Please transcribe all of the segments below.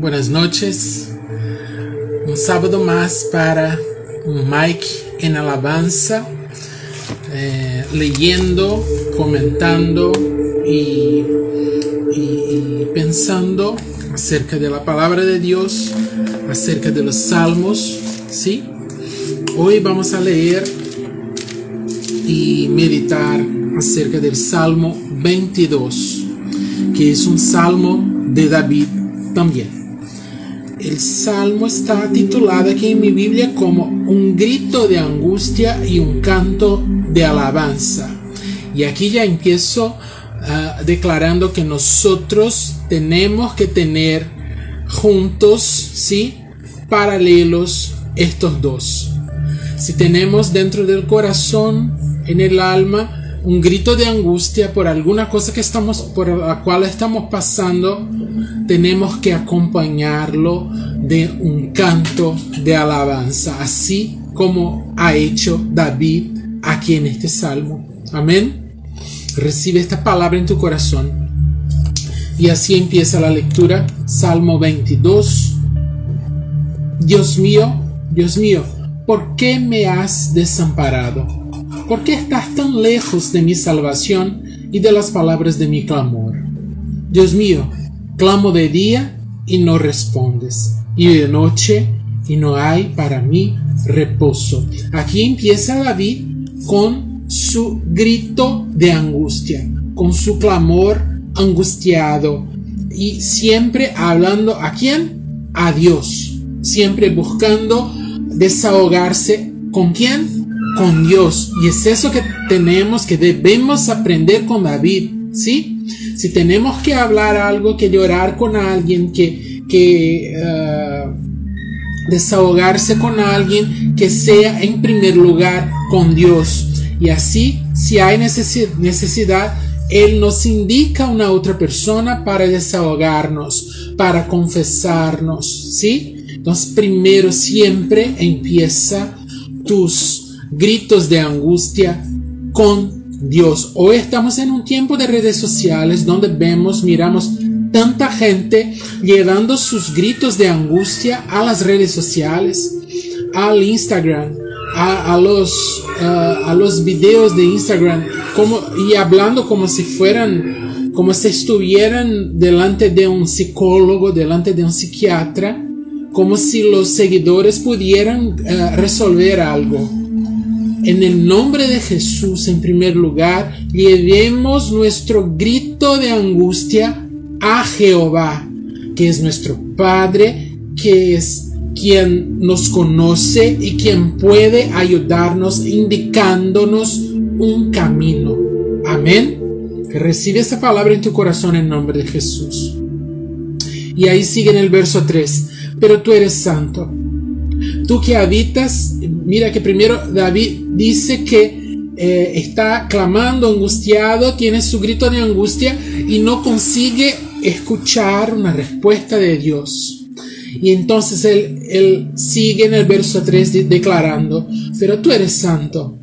Buenas noches. Un sábado más para Mike en alabanza, eh, leyendo, comentando y pensando acerca de la palabra de Dios, acerca de los salmos, ¿sí? Hoy vamos a leer y meditar acerca del Salmo 22, que es un salmo de David también. El salmo está titulado aquí en mi Biblia como un grito de angustia y un canto de alabanza. Y aquí ya empiezo Ah, declarando que nosotros tenemos que tener juntos, ¿sí? Paralelos estos dos. Si tenemos dentro del corazón, en el alma, un grito de angustia por alguna cosa que estamos, por la cual estamos pasando, tenemos que acompañarlo de un canto de alabanza, así como ha hecho David aquí en este salmo. Amén. Recibe esta palabra en tu corazón. Y así empieza la lectura. Salmo 22. Dios mío, Dios mío, ¿por qué me has desamparado? ¿Por qué estás tan lejos de mi salvación y de las palabras de mi clamor? Dios mío, clamo de día y no respondes, y de noche y no hay para mí reposo. Aquí empieza David con su grito de angustia, con su clamor angustiado y siempre hablando a quién? A Dios, siempre buscando desahogarse con quién? Con Dios. Y es eso que tenemos, que debemos aprender con David, ¿sí? Si tenemos que hablar algo, que llorar con alguien, que, que uh, desahogarse con alguien, que sea en primer lugar con Dios y así, si hay necesidad, Él nos indica una otra persona para desahogarnos, para confesarnos, ¿sí? Entonces, primero siempre empieza tus gritos de angustia con Dios. Hoy estamos en un tiempo de redes sociales donde vemos, miramos tanta gente llevando sus gritos de angustia a las redes sociales, al Instagram, a, los, a los videos de Instagram y hablando como si fueran, como si estuvieran delante de un psicólogo, delante de un psiquiatra, como si los seguidores pudieran eh, resolver algo. En el nombre de Jesús, en primer lugar, llevemos nuestro grito de angustia a Jehová, que es nuestro Padre, que es quien nos conoce y quien puede ayudarnos indicándonos un camino. Amén. Recibe esa palabra en tu corazón en nombre de Jesús. Y ahí sigue en el verso 3. Pero tú eres santo. Tú que habitas, mira que primero David dice que eh, está clamando, angustiado, tiene su grito de angustia y no consigue escuchar una respuesta de Dios. Y entonces él, sigue en el verso 3 declarando, pero tú eres santo,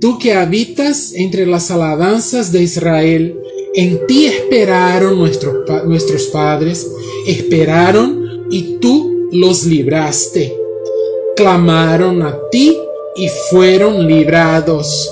tú que habitas entre las alabanzas de Israel, en ti esperaron nuestros padres, esperaron y tú los libraste. Clamaron a ti y fueron librados.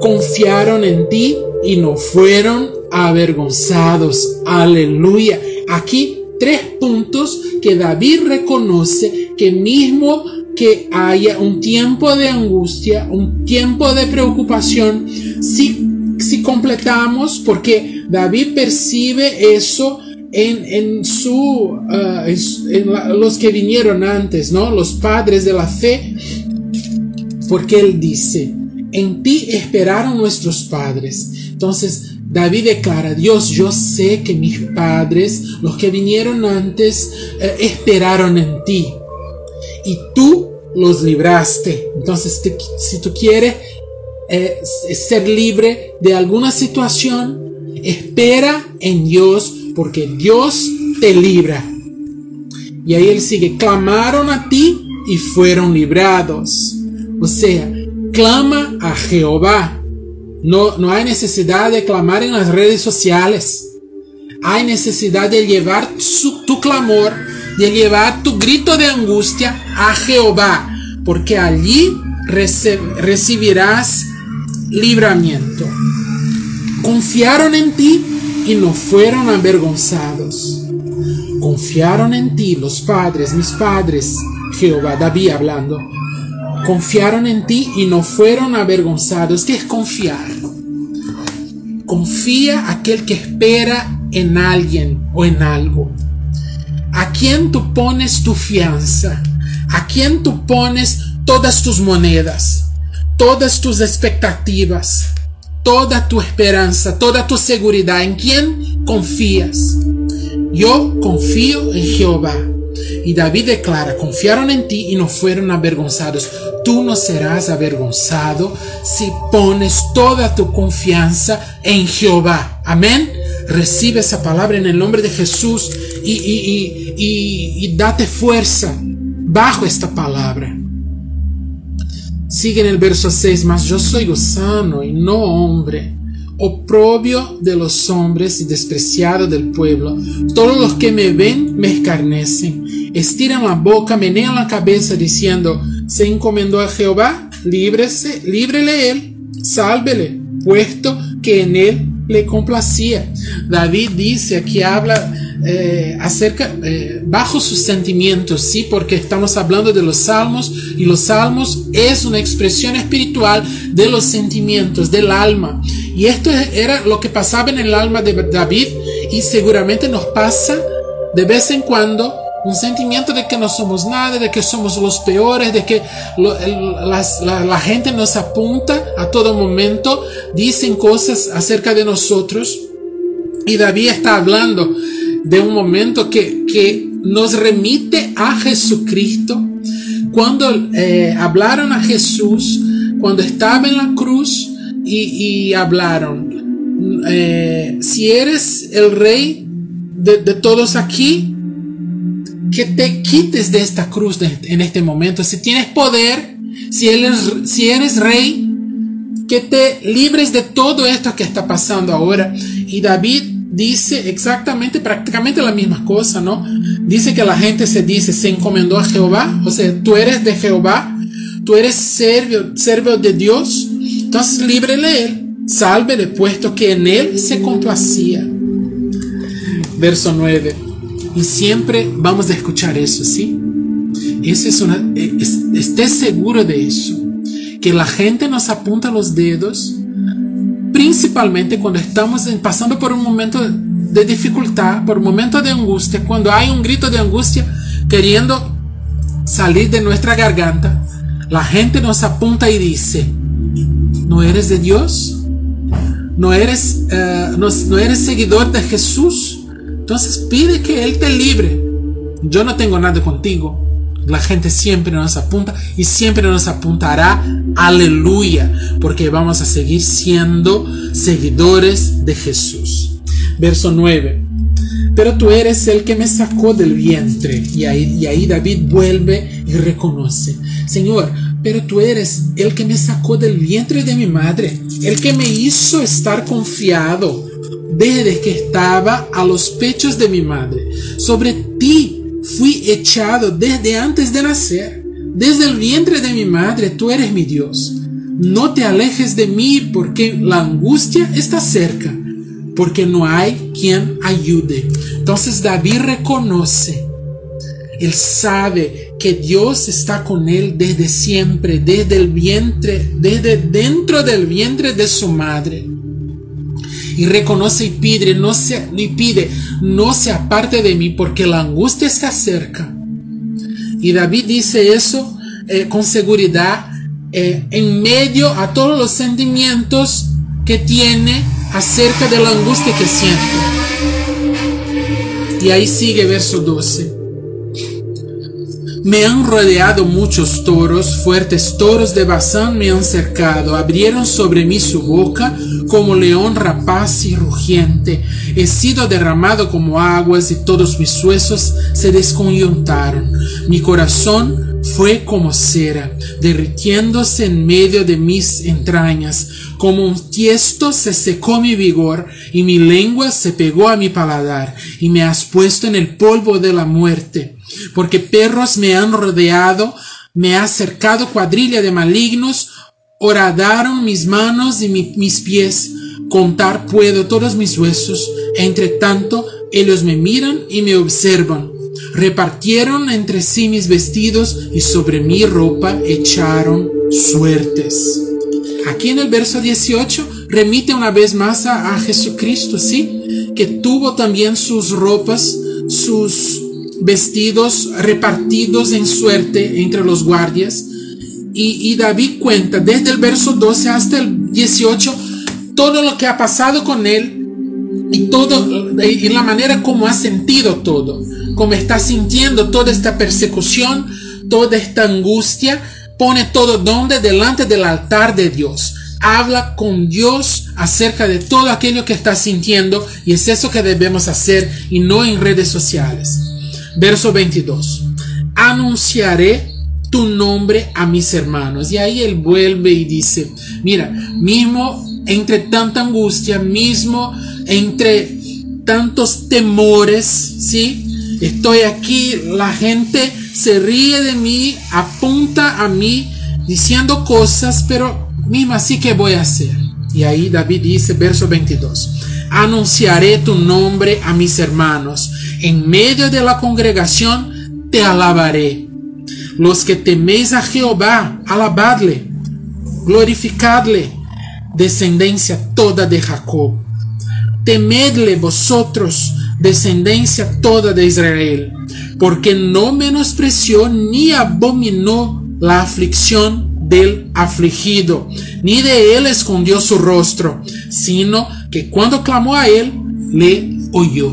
Confiaron en ti y no fueron avergonzados. Aleluya. Aquí tres puntos que David reconoce que mismo que haya un tiempo de angustia, un tiempo de preocupación, si, si completamos, porque David percibe eso en, en su, en, los que vinieron antes, ¿no? Los padres de la fe, porque él dice, en ti esperaron nuestros padres. Entonces, David declara, Dios, yo sé que mis padres, los que vinieron antes, eh, esperaron en ti. Y tú los libraste. Entonces, si tú quieres eh, ser libre de alguna situación, espera en Dios, porque Dios te libra. Y ahí él sigue, clamaron a ti y fueron librados. O sea, clama a Jehová no, no hay necesidad de clamar en las redes sociales. hay necesidad de llevar tu clamor, de llevar tu grito de angustia a Jehová, porque allí recibirás libramiento. Confiaron en ti y no fueron avergonzados. Confiaron en ti los padres, mis padres, Jehová, David hablando. Confiaron en ti y no fueron avergonzados. ¿Qué es confiar? Confía aquel que espera en alguien o en algo. ¿A quién tú pones tu fianza? ¿A quién tú pones todas tus monedas? Todas tus expectativas? Toda tu esperanza, toda tu seguridad. ¿En quién confías? Yo confío en Jehová. Y David declara, confiaron en ti y no fueron avergonzados. Tú no serás avergonzado si pones toda tu confianza en Jehová. Amén. Recibe esa palabra en el nombre de Jesús y, y, y, y date fuerza bajo esta palabra. Sigue en el verso 6, mas yo soy gusano y no hombre, oprobio de los hombres y despreciado del pueblo. Todos los que me ven me escarnecen, estiran la boca, menean la cabeza diciendo, se encomendó a Jehová, líbrese, líbrele él, sálvele, puesto que en él le complacía. David dice, aquí habla eh, acerca, eh, bajo sus sentimientos, sí, porque estamos hablando de los salmos y los salmos es una expresión espiritual de los sentimientos, del alma. Y esto era lo que pasaba en el alma de David y seguramente nos pasa de vez en cuando un sentimiento de que no somos nada, de que somos los peores, de que la, gente nos apunta a todo momento, dicen cosas acerca de nosotros. Y David está hablando de un momento que, que nos remite a Jesucristo. Cuando eh, hablaron a Jesús, cuando estaba en la cruz y, hablaron, eh, si eres el rey de, todos aquí, que te quites de esta cruz en este momento. Si tienes poder, si eres, si eres rey, que te libres de todo esto que está pasando ahora. Y David dice exactamente, prácticamente la misma cosa, ¿no? Dice que la gente se dice, se encomendó a Jehová, o sea, tú eres de Jehová, tú eres servo, de Dios, entonces líbrele él, sálvele, puesto que en él se complacía. Verso 9. Y siempre vamos a escuchar eso, ¿sí? Esa es una, esté seguro de eso, que la gente nos apunta los dedos principalmente cuando estamos pasando por un momento de dificultad, por un momento de angustia, cuando hay un grito de angustia queriendo salir de nuestra garganta, la gente nos apunta y dice, ¿no eres de Dios? ¿No eres, eh, no eres seguidor de Jesús? Entonces pide que Él te libre. Yo no tengo nada contigo. La gente siempre nos apunta y siempre nos apuntará, aleluya, porque vamos a seguir siendo seguidores de Jesús. Verso 9. Pero tú eres el que me sacó del vientre. Y ahí, y ahí David vuelve y reconoce, Señor, pero tú eres el que me sacó del vientre de mi madre, el que me hizo estar confiado desde que estaba a los pechos de mi madre. Sobre ti fui echado desde antes de nacer. Desde el vientre de mi madre tú eres mi Dios. No te alejes de mí porque la angustia está cerca, porque no hay quien ayude. Entonces David reconoce, él sabe que Dios está con él desde siempre, desde el vientre, desde dentro del vientre de su madre y reconoce y pide, no se, y pide, no se aparte de mí porque la angustia está cerca. Y David dice eso eh, con seguridad eh, en medio a todos los sentimientos que tiene acerca de la angustia que siente. Y ahí sigue verso 12. Me han rodeado muchos toros, fuertes toros de Bazán me han cercado, abrieron sobre mí su boca como león rapaz y rugiente. He sido derramado como aguas y todos mis huesos se desconyuntaron. Mi corazón fue como cera, derritiéndose en medio de mis entrañas. Como un tiesto se secó mi vigor, y mi lengua se pegó a mi paladar, y me has puesto en el polvo de la muerte. Porque perros me han rodeado, me ha cercado cuadrilla de malignos, horadaron mis manos y mis pies. Contar puedo todos mis huesos, entre tanto ellos me miran y me observan repartieron entre sí mis vestidos y sobre mi ropa echaron suertes. Aquí en el verso 18 remite una vez más a, Jesucristo, ¿sí? Que tuvo también sus ropas, sus vestidos repartidos en suerte entre los guardias. Y, David cuenta desde el verso 12 hasta el 18 todo lo que ha pasado con él y todo y la manera como ha sentido todo como está sintiendo toda esta persecución, toda esta angustia, pone todo donde delante del altar de Dios. Habla con Dios acerca de todo aquello que está sintiendo y es eso que debemos hacer y no en redes sociales. Verso 22. Anunciaré tu nombre a mis hermanos. Y ahí él vuelve y dice, mira, mismo entre tanta angustia, mismo entre tantos temores, ¿sí? Estoy aquí, la gente se ríe de mí, apunta a mí diciendo cosas, pero mismo así que voy a hacer. Y ahí David dice, verso 22, anunciaré tu nombre a mis hermanos, en medio de la congregación te alabaré. Los que teméis a Jehová, alabadle, glorificadle, descendencia toda de Jacob. Temedle vosotros, descendencia toda de Israel, porque no menospreció ni abominó la aflicción del afligido, ni de él escondió su rostro, sino que cuando clamó a él, le oyó.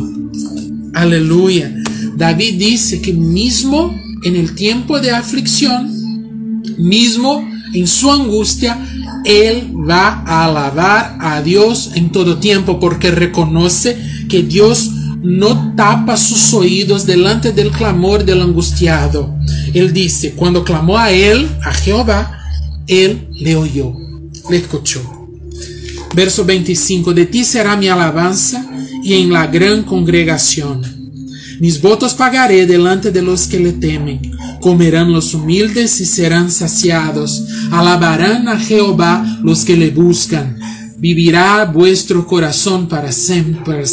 Aleluya. David dice que mismo en el tiempo de aflicción, mismo en su angustia, él va a alabar a Dios en todo tiempo porque reconoce que Dios no tapa sus oídos delante del clamor del angustiado. Él dice, cuando clamó a él, a Jehová, él le oyó, le escuchó. Verso 25, de ti será mi alabanza y en la gran congregación. Mis votos pagaré delante de los que le temen. Comerán los humildes y serán saciados. Alabarán a Jehová los que le buscan vivirá vuestro corazón para siempre,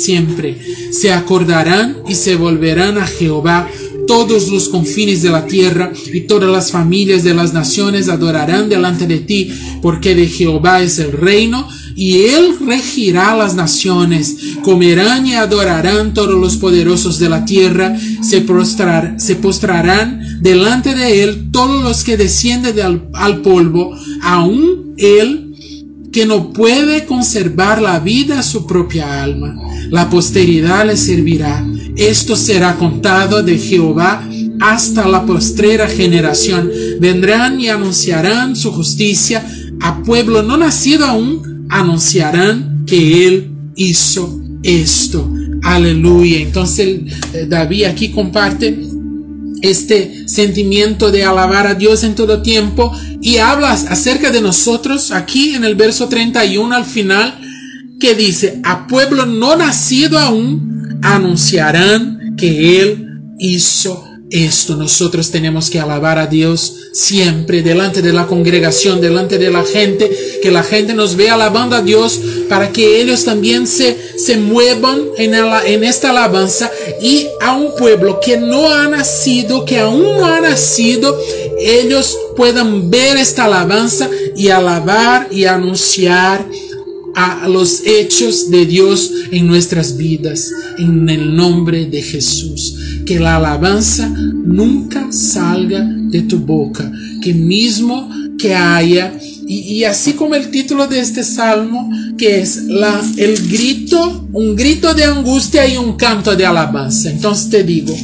Se acordarán y se volverán a Jehová todos los confines de la tierra y todas las familias de las naciones adorarán delante de ti, porque de Jehová es el reino y él regirá las naciones. Comerán y adorarán todos los poderosos de la tierra, se, se postrarán delante de él todos los que descienden al, al polvo, aún él que no puede conservar la vida a su propia alma. La posteridad le servirá. Esto será contado de Jehová hasta la postrera generación. Vendrán y anunciarán su justicia. A pueblo no nacido aún, anunciarán que Él hizo esto. Aleluya. Entonces eh, David aquí comparte este sentimiento de alabar a Dios en todo tiempo y habla acerca de nosotros aquí en el verso 31 al final que dice, a pueblo no nacido aún anunciarán que Él hizo esto. Nosotros tenemos que alabar a Dios siempre delante de la congregación, delante de la gente, que la gente nos vea alabando a Dios para que ellos también se, se muevan en, en esta alabanza y a un pueblo que no ha nacido, que aún no ha nacido, ellos puedan ver esta alabanza y alabar y anunciar a los hechos de Dios en nuestras vidas, en el nombre de Jesús. Que la alabanza nunca salga de tu boca, que mismo que haya, y, así como el título de este salmo, que es la, el grito, un grito de angustia y un canto de alabanza. Entonces te digo,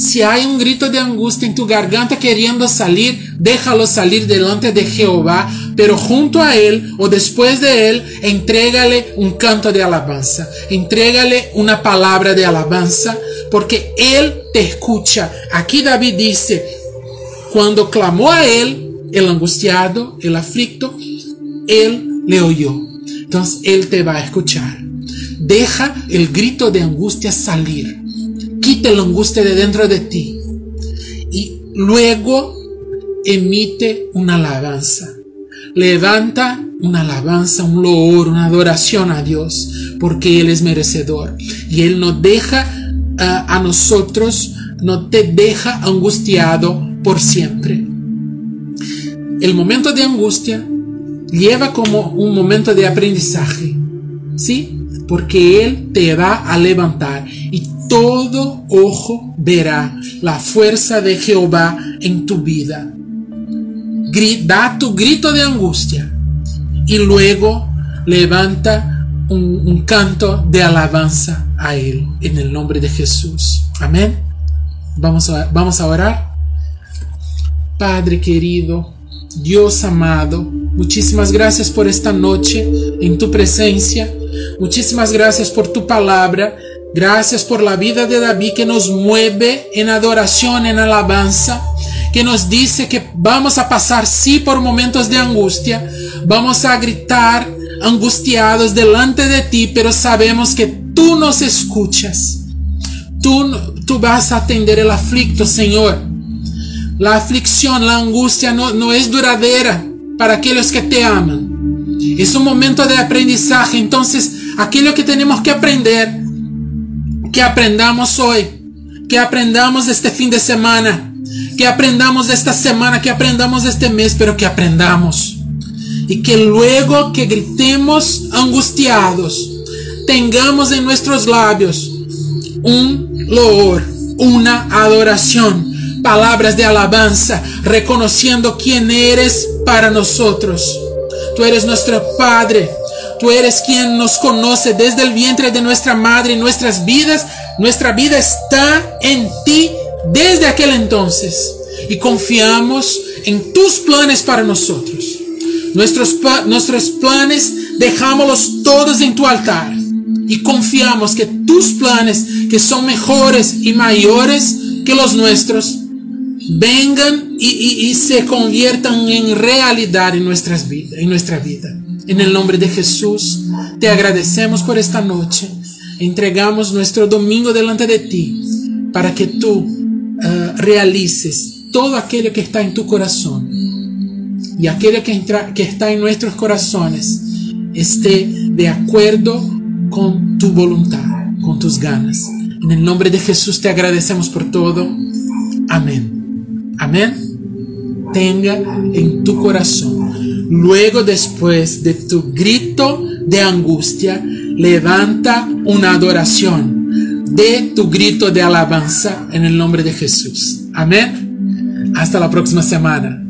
si hay un grito de angustia en tu garganta queriendo salir, déjalo salir delante de Jehová, pero junto a Él o después de Él, entrégale un canto de alabanza, entrégale una palabra de alabanza, porque Él te escucha. Aquí David dice, cuando clamó a Él, el angustiado, el aflicto, Él le oyó. Entonces Él te va a escuchar. Deja el grito de angustia salir. Quita la angustia de dentro de ti. Y luego emite una alabanza. Levanta una alabanza, un loor, una adoración a Dios, porque Él es merecedor. Y Él no deja uh, a nosotros, no te deja angustiado por siempre. El momento de angustia lleva como un momento de aprendizaje, ¿sí? Porque Él te va a levantar todo ojo verá la fuerza de Jehová en tu vida. Da tu grito de angustia y luego levanta un, canto de alabanza a Él en el nombre de Jesús. Amén. Vamos a, vamos a orar. Padre querido, Dios amado, muchísimas gracias por esta noche en tu presencia. Muchísimas gracias por tu palabra. Gracias por la vida de David que nos mueve en adoración, en alabanza, que nos dice que vamos a pasar sí por momentos de angustia, vamos a gritar angustiados delante de ti, pero sabemos que tú nos escuchas. Tú, tú vas a atender el aflicto, Señor. La aflicción, la angustia no, no es duradera para aquellos que te aman. Es un momento de aprendizaje. Entonces, aquello que tenemos que aprender, que aprendamos hoy, que aprendamos este fin de semana, que aprendamos esta semana, que aprendamos este mes, pero que aprendamos y que luego que gritemos angustiados, tengamos en nuestros labios un loor, una adoración, palabras de alabanza, reconociendo quién eres para nosotros. Tú eres nuestro Padre, tú eres quien nos conoce desde el vientre de nuestra madre nuestras vidas. Nuestra vida está en ti desde aquel entonces y confiamos en tus planes para nosotros. Nuestros, nuestros planes dejámoslos todos en tu altar y confiamos que tus planes, que son mejores y mayores que los nuestros, vengan y se conviertan en realidad en, nuestras vidas, en nuestra vida. En el nombre de Jesús, te agradecemos por esta noche. Entregamos nuestro domingo delante de ti para que tú uh, realices todo aquello que está en tu corazón y aquello que, que está en nuestros corazones esté de acuerdo con tu voluntad, con tus ganas. En el nombre de Jesús te agradecemos por todo. Amén. Amén. Tenga en tu corazón. Luego después de tu grito de angustia, levanta una adoración de tu grito de alabanza en el nombre de Jesús. Amén. Hasta la próxima semana.